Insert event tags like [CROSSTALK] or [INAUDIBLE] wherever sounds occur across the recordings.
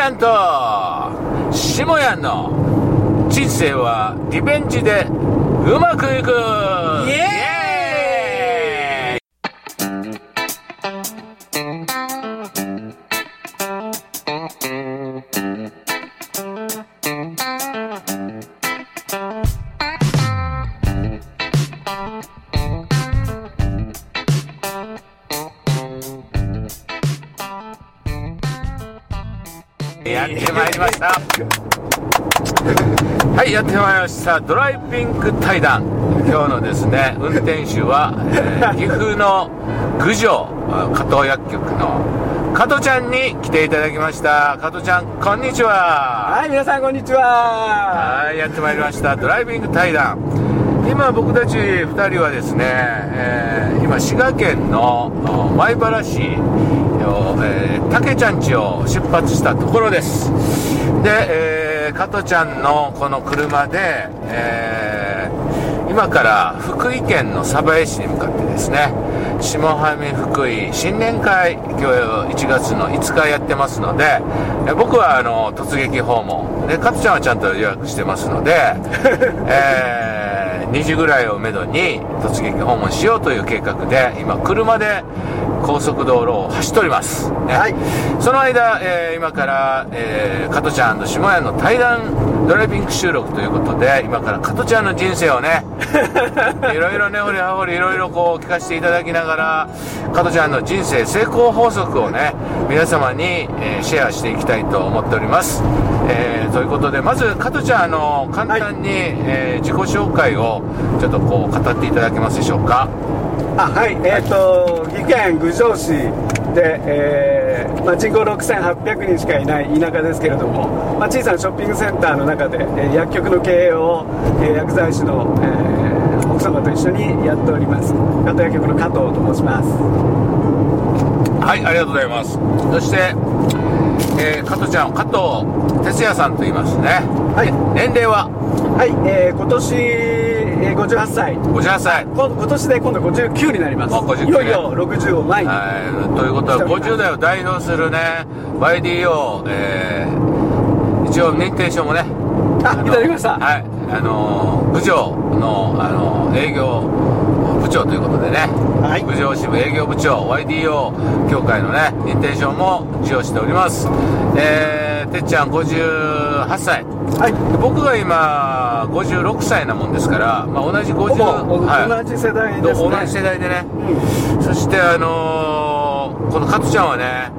ちゃんと下やんの人生はリベンジでうまくいく。イエイ！はいやってまいりました。ドライビング対談。今日のですね運転手は、えー [LAUGHS] 岐阜の郡上あ加藤薬局の加藤ちゃんに来ていただきました。加藤ちゃんこんにちは。はい、皆さんこんにちは。はいやってまいりました。ドライビング対談。今僕たち2人はですね、えー今滋賀県のお米原市を、えー、竹ちゃん家を出発したところです。で、えー、加トちゃんのこの車で、えー今から福井県の鯖江市に向かってですね下半身福井新年会今日1月の5日やってますのでえ僕はあの突撃訪問。で加トちゃんはちゃんと予約してますので、[LAUGHS] えー2時ぐらいをめどに突撃訪問しようという計画で今車で高速道路を走っております、ね。はい。その間、えー今から、えー、加トちゃんと下屋の対談ドライビング収録ということで今から加トちゃんの人生をね [LAUGHS] いろいろね掘り葉掘りいろいろこう聞かせていただきながら加トちゃんの人生成功法則をね皆様に、えーシェアしていきたいと思っております、えーということでまず加トちゃんあの簡単に、えー自己紹介をちょっとこう語っていただけますでしょうか？あ、はい、えっ、と、岐阜県郡上市で、えーまあ、人口6800人しかいない田舎ですけれども、まあ、小さなショッピングセンターの中で、えー薬局の経営を、えー薬剤師の、えー奥様と一緒にやっております。加藤薬局の加藤と申します。はい、ありがとうございます。そして、えー、加藤ちゃん、加藤哲也さんと言いますね。はい年齢は？はい、えー今年、えー58歳。58歳。今今年で今度59になります。あ59いよいよ60を前に。はい、ということは、50代を代表するね、YDO、えー、一応認定証もね、あ、のいただきました。はい、あのー、部長の、あのー営業部長ということでね、はい部長支部営業部長、YDO 協会のね、認定証も授与しております。えー、てっちゃん58歳。はい。僕が今、56歳なもんですから、まあ、同じ50、ほぼはい。同じ世代ですね。同じ世代でね、うん。そしてあのーこの加トちゃんはね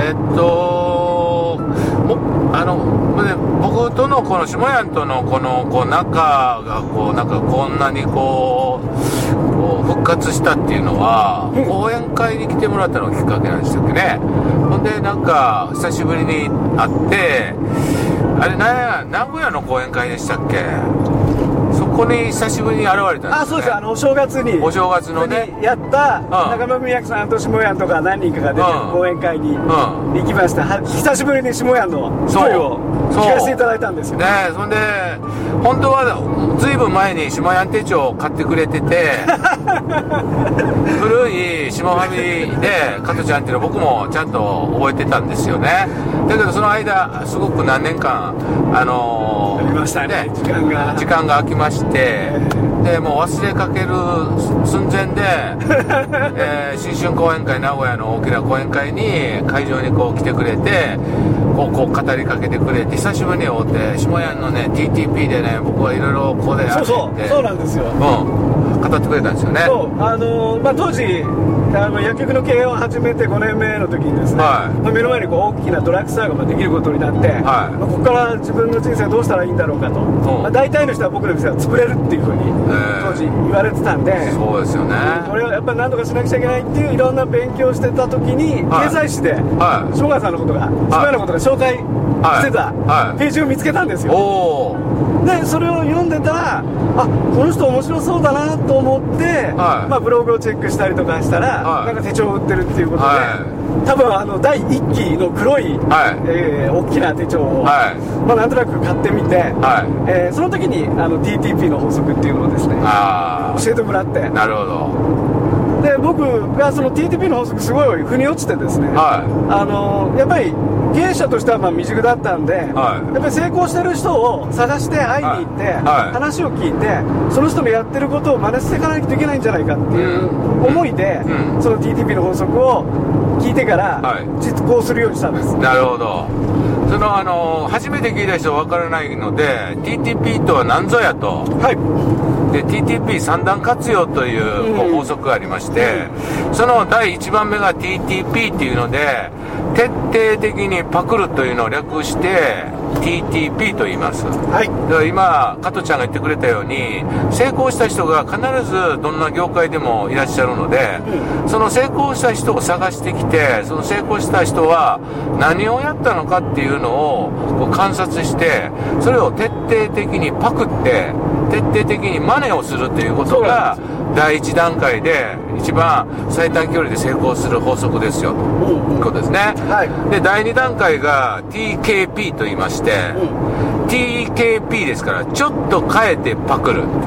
えっともあのね僕とのこの下屋とのこのこう仲がこうなんかこんなにこう復活したっていうのは、うん。講演会に来てもらったのがきっかけなんでしたっけね。ほんでなんか久しぶりに会ってあれなんや名古屋の講演会でしたっけ？そこに久しぶりに現れたんです、ね、あ、そうです。あの、お正月に。お正月のねやった、中村文明さんと下屋とか何人かが出てるうん講演会にん行きました。は久しぶりに下屋の声をそう聞かせていただいたんですよ。ねえそんで本当はずいぶん前に下屋手帳を買ってくれてて [LAUGHS] 古い下ファミリーで加トちゃんっていうのは僕もちゃんと覚えてたんですよね。だけどその間すごく何年間あのありましたね。時間が。時間が空きましてでもう忘れかける寸前で、[LAUGHS] えー新春講演会名古屋の大きな講演会に会場にこう来てくれてこうこう語りかけてくれて久しぶりに会うて下屋のね TTP でね僕はいろいろここでやって。そうそう、そうなんですよ。うん、語ってくれたんですよね。そう、あのまあ、当時、あの薬局の経営を始めて5年目の時にですね、はい。まあ目の前にこう大きなドラッグストアがまあできることになって、まあここから自分の人生どうしたらいいんだろうかと、まあ、大体の人は僕の店は潰れるっていうふうにえ。当時言われてたんで、そうですよね。これはやっぱり何とかしなくちゃいけないっていういろんな勉強をしてた時に、はい経済誌ではい正川さんのことが下屋のことが紹介してたはい。ページを見つけたんですよ、でそれを読んでたらあこの人面白そうだなと思って、はい。まあ、ブログをチェックしたりとかしたら、はい。なんか手帳を売ってるっていうことで、は多分あの第1期の黒い、はい。えー大きな手帳を、はい。まあ、なんとなく買ってみて、はい。えーその時にあの DTP の法則っていうのをですねあ教えてもらって。あなるほど。で僕がその TTP の法則すごい腑に落ちてですね、はあのやっぱり経営者としてはまあ未熟だったんで、はい。やっぱり成功してる人を探して会いに行って、はい。はい。話を聞いてその人のやってることを真似していかないといけないんじゃないかっていう思いで、うん。その TTP の法則を聞いてからはい。実行するようにしたんです、いなるほど。そのあの初めて聞いた人は分からないので TTP とは何ぞやと。はい。で TTP 三段活用という法則がありまして、その第1番目が TTP っていうので徹底的にパクるというのを略して TTP と言います。はい。だから今、加藤ちゃんが言ってくれたように、成功した人が必ずどんな業界でもいらっしゃるので、その成功した人を探してきて、その成功した人は何をやったのかっていうのをこう観察して、それを徹底的にパクって、徹底的に真似をするということが、第一段階で一番最短距離で成功する法則ですよ、ということですね。はいで、第2段階が TKP と言いまして、う TKP ですから、ちょっと変えてパクる。うん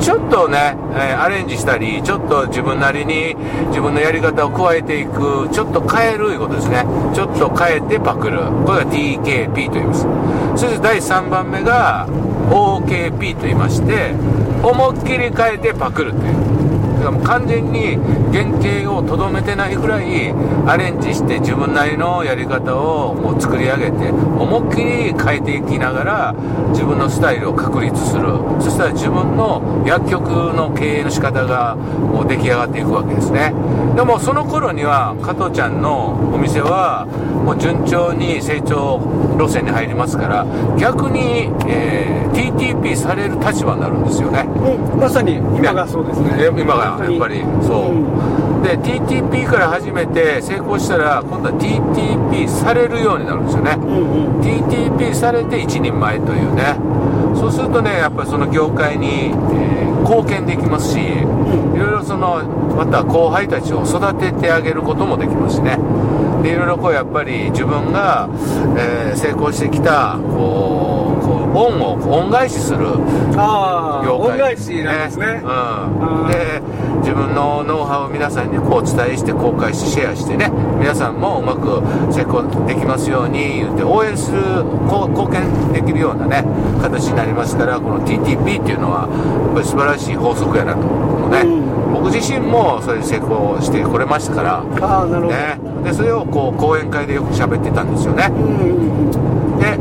ちょっとね、えーアレンジしたり、ちょっと自分なりに自分のやり方を加えていく、ちょっと変えるいうことですね。ちょっと変えてパクる。これが TKP と言います。そして第3番目が OKP と言いまして、思いっきり変えてパクるという。だからもう完全に原型をとどめてないぐらいアレンジして自分なりのやり方をもう作り上げて思いっきり変えていきながら自分のスタイルを確立する。そしたら自分の薬局の経営の仕方がもう出来上がっていくわけですね。でもその頃には加藤ちゃんのお店はもう順調に成長路線に入りますから逆に、えー TTP される立場になるんですよね。うんまさに今がそうですね。え今がやっぱりそう、ん。で TTP から始めて成功したら今度は TTP されるようになるんですよね。うんうん。TTP されて一人前というね。そうするとねやっぱりその業界に、えー貢献できますしいろいろそのまた後輩たちを育ててあげることもできますしね。でいろいろこうやっぱり自分が、えー成功してきたこう恩を恩返しする業界恩返しなんですね。うん、で自分のノウハウを皆さんにこうお伝えして公開してシェアしてね。皆さんもうまく成功できますように言って応援するこう貢献できるようなね形になりますからこの TTP っていうのはやっぱり素晴らしい法則やなと思うのね、うん。僕自身もそれで成功してこれましたからああなるほど、ね、でそれをこう講演会でよく喋ってたんですよね。うんうん。で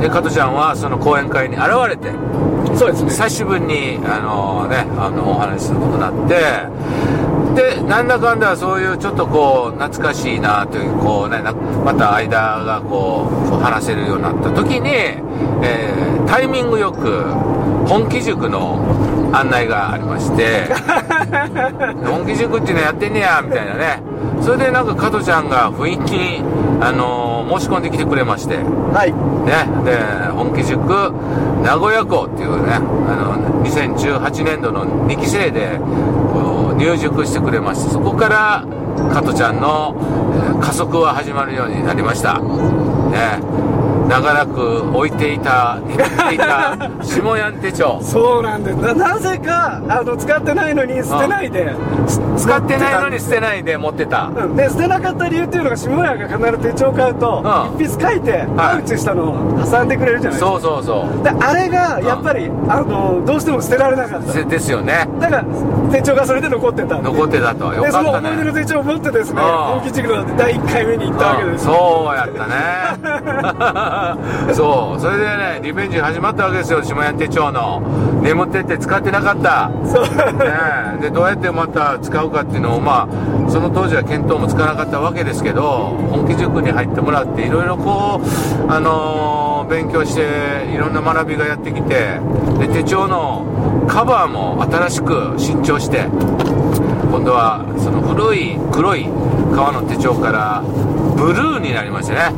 で加藤ちゃんはその講演会に現れてうんそうですね。久しぶりにあの、ね、あのお話しすることになってでなんだかんだそういうちょっとこう懐かしいなというこう、ね、なまた間がこうこう話せるようになった時に、えータイミングよく本気塾の案内がありまして本気塾っていうのやってんねやみたいなね。それでなんか加藤ちゃんが雰囲気に、あの申し込んできてくれまして。はい。ね、で本気塾名古屋校っていうねあの2018年度の2期生でこう入塾してくれましてそこから加トちゃんの、えー加速は始まるようになりました。ね長らく置いていた眠っていた下屋手帳そうなんです。ななぜかあの使ってないのに捨てないで。使ってないのに捨てないで持ってた。うん。で捨てなかった理由っていうのが下屋が必ず手帳買うとうん。一筆書いてはい。パウチしたのを挟んでくれるじゃないですか。そうそうそう。であれがやっぱりあのどうしても捨てられなかった。でですよね。だから手帳がそれで残ってた。残ってたとよでそのかった思い出のね手帳を持ってですねうん。本気塾の第1回目に行ったわけですうん。そうやったね [LAUGHS] [LAUGHS] そうそれでねリベンジ始まったわけですよ下屋手帳の。眠ってて使ってなかった。そう。ねでどうやってまた使うかっていうのをまあその当時は見当もつかなかったわけですけど本気塾に入ってもらっていろいろこうあのー勉強していろんな学びがやってきてで手帳のカバーも新しく新調して今度はその古い黒い革の手帳からブルーになりましてね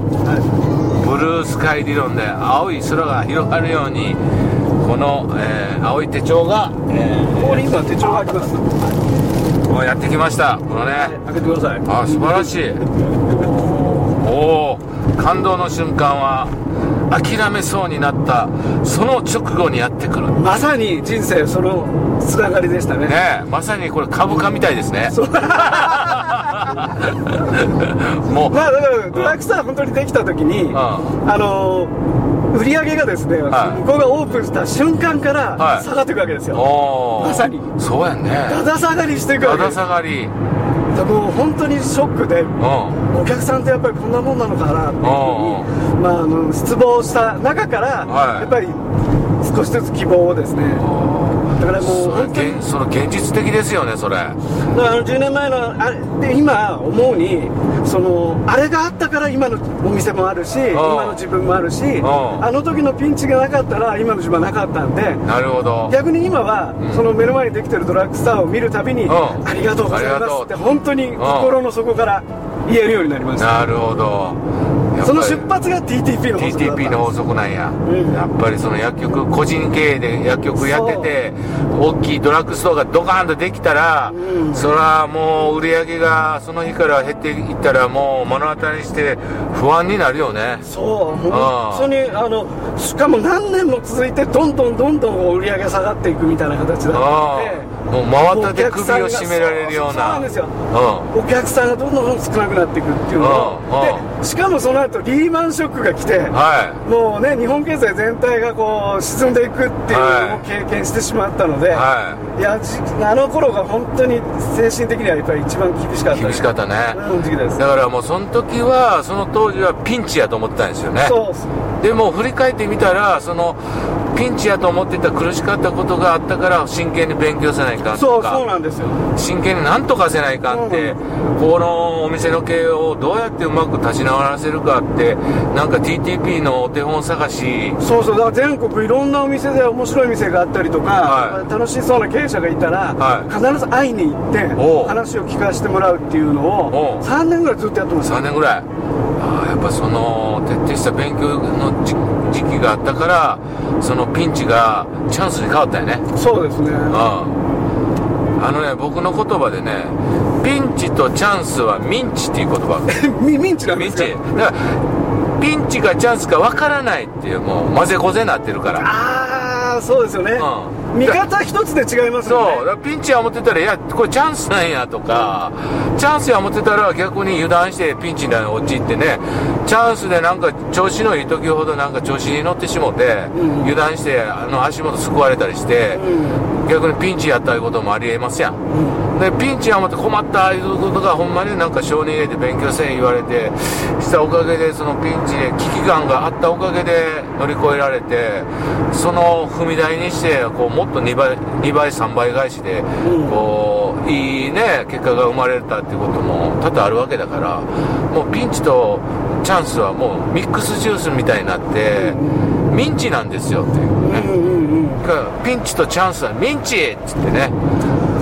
ブルースカイ理論で青い空が広がるようにこの、えー青い手帳が、えここに今手帳があります。やってきました。このね。開けてください。あ素晴らしい。おお感動の瞬間は諦めそうになったその直後にやってくる。まさに人生そのつながりでしたね。ねえまさにこれ株価みたいですね。そう。[LAUGHS] もう、まあだからドラッグストア本当にできた時に、ん。あの売り上げがですね、はい。向こうがオープンした瞬間からはい。下がっていくわけですよ、おー。まさに。そうやんね。だだ下がりしていくわだだけです。下がりだからもう本当にショックでうん。お客さんってやっぱりこんなもんなのかなっていうふううに、まあ、あの失望した中から、はい。やっぱり少しずつ希望をですねだからもう本当に現その現実的ですよねそれ。だからあの10年前のあれで今思うにそのあれがあったから今のお店もあるし今の自分もあるしん。あの時のピンチがなかったら今の自分はなかったんでなるほど。逆に今は、うん。その目の前にできてるドラッグストアを見るたびに、ん。ありがとうございありがとう。ますって本当に心の底から言えるようになりました。なるほどその出発が TTP の法則 TTP の法則なんや、ん。やっぱりその薬局個人経営で薬局やってて大きいドラッグストアがドカーンとできたら、うん。それはもう売り上げがその日から減っていったらもう目の当たりにして不安になるよね。そう本当にあのしかも何年も続いてどんどんどんどん売り上げ下がっていくみたいな形だったあので。あもう真綿で首を絞められるような。そうなんですよ。うお客さんがどんどん少なくなっていくっていうの。うん。うん。でしかもその後リーマンショックが来てんはもうね日本経済全体がこう沈んでいくっていうのを経験してしまったので、い。はやじあの頃が本当に精神的にはやっぱり一番厳しかった。い厳しかったね、うんだからもうその時はその当時はピンチやと思ってたんですよね。でも振り返ってみたらそのピンチやと思ってた苦しかったことがあったから真剣に勉強せないかんとそうそうかなんですよ。真剣になんとかせないかんって、うこのお店の経営をどうやってうまく立ち直らせるかってなんか TTP のお手本探し。そうそうだから全国いろんなお店で面白い店があったりとか、はい。楽しそうな経営者がいたら、はい。必ず会いに行って話を聞かせてもらうっていうのを3年ぐらいずっとやってます3年ぐらいああやっぱその徹底した勉強の時時期があったからそのピンチがチャンスに変わったよね。そうですね。うん。あのね僕の言葉でねピンチとチャンスはミンチっていう言葉。[LAUGHS] ミミンチなんミンですか？チ。だからピンチかチャンスかわからないっていうもう混ぜこぜになってるから。ああそうですよね、うん。見方一つで違いますそう。よねだからピンチは思ってたらいやこれチャンスなんやとかチャンスや思ってたら逆に油断してピンチに陥ってねチャンスでなんか調子のいい時ほどなんか調子に乗ってしもて、うん。油断してあの足元すくわれたりして、逆にピンチやったいうこともありえますやん。でピンチや思って困ったいうことがほんまになんか性に入れて勉強せえ言われてしたおかげでそのピンチで危機感があったおかげで乗り越えられてその踏み台にしてこうもっと2倍2倍3倍返しでうんいいね結果が生まれたっていうことも多々あるわけだからもうピンチとチャンスはもうミックスジュースみたいになってミンチなんですよっていうね。うんうんピンチとチャンスはミンチっつってね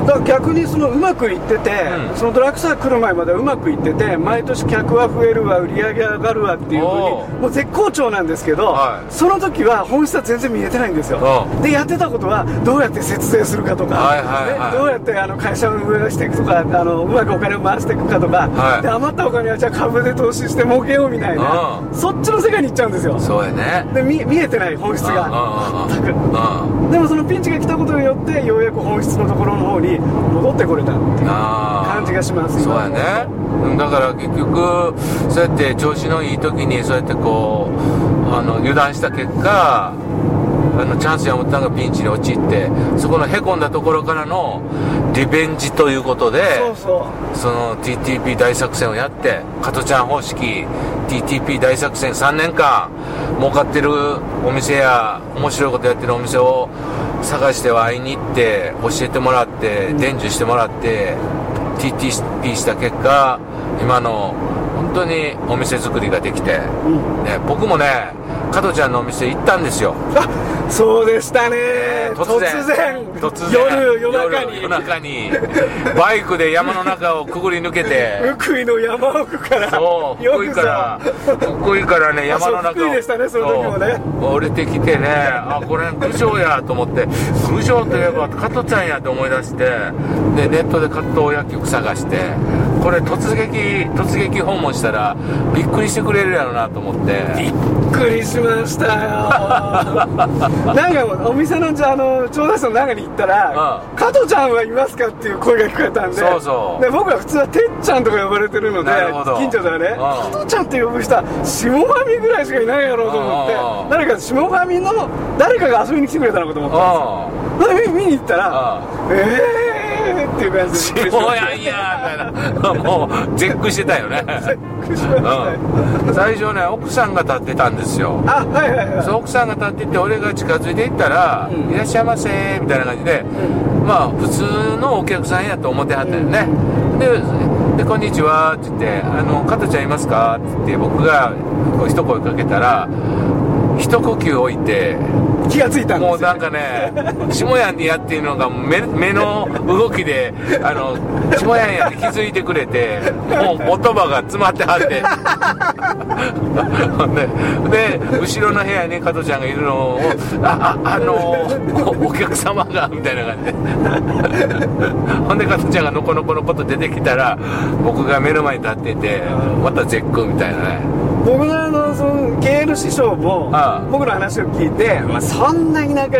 だから逆にそのうまくいってて、うん。そのドラッグストア来る前まではうまくいってて毎年客は増えるわ売り上げ上がるわっていうふうにもう絶好調なんですけど、はい。その時は本質は全然見えてないんですよ。う。でやってたことはどうやって節税するかとか、はいはいはい。ねどうやってあの会社を運営していくとかあのうまくお金を回していくかとか、はい。で余ったお金はじゃあ株で投資して儲けようみたいな、うそっちの世界に行っちゃうんですよ。そうやね。で見見えてない本質が。全くうんでもそのピンチが来たことによってようやく本質のところの方に戻ってこれたっていう感じがしますそうやね。うんだから結局そうやって調子のいい時にそうやってこうあの油断した結果あのチャンスや思ったのがピンチに陥ってそこのへこんだところからのリベンジということでそうそう。その TTP 大作戦をやって加トちゃん方式 TTP 大作戦3年間儲かってるお店や面白いことやってるお店を探しては会いに行って教えてもらって伝授してもらって TTP した結果今の本当にお店作りができて、うん。ね、僕もね加トちゃんのお店行ったんですよ。あそうでしたね。突然。突然。夜夜中に。夜中に。バイクで山の中をくぐり抜けて。福井の山奥から。そう福井から。さ。福井からね山の中を。でしたねその時もね。降りてきてねあこれ郡上やと思って。郡上といえば加トちゃんやと思い出して。でネットで加藤薬局探してこれ突撃突撃訪問したらびっくりしてくれるやろうなと思って。びっくりしましたよ。[LAUGHS] なんかお店のじゃあの調査室の中に行ったら「うん。加トちゃんはいますか?」っていう声が聞こえたんで。そうそう。で僕は普通はてっちゃんとか呼ばれてるので近所ではねうん。加トちゃんって呼ぶ人は下ファミぐらいしかいないやろうと思ってうん。誰か下ファミの誰かが遊びに来てくれたのかと思ったんですよ。見に行ったら「ええー!」っていう感じでやんやみたいな。もう絶句してたよね。たびっくりしましたよ。うん。最初ね奥さんが立ってたんですよ。あはいはいはい。そう奥さんが立ってて俺が近づいていったら「うん。いらっしゃいませ」みたいな感じで、まあ普通のお客さんやと思ってはったよね、でで「こんにちは」って言って「あの加トちゃんいますか?」って言って僕がこう一声かけたら一呼吸置いて気がついたんですもうなんかね下やんにやっていうのが目目の動きであの下やんやって気づいてくれてもう言葉が詰まってはって。ほ [LAUGHS] んで後ろの部屋に加トちゃんがいるのを「あああのおお客様が」みたいな感じで。ほんで加トちゃんがのこのこのこと出てきたら僕が目の前に立っててまた絶句みたいなね。僕のあのその経営の師匠も僕の話を聞いて、まあ、そんな田舎に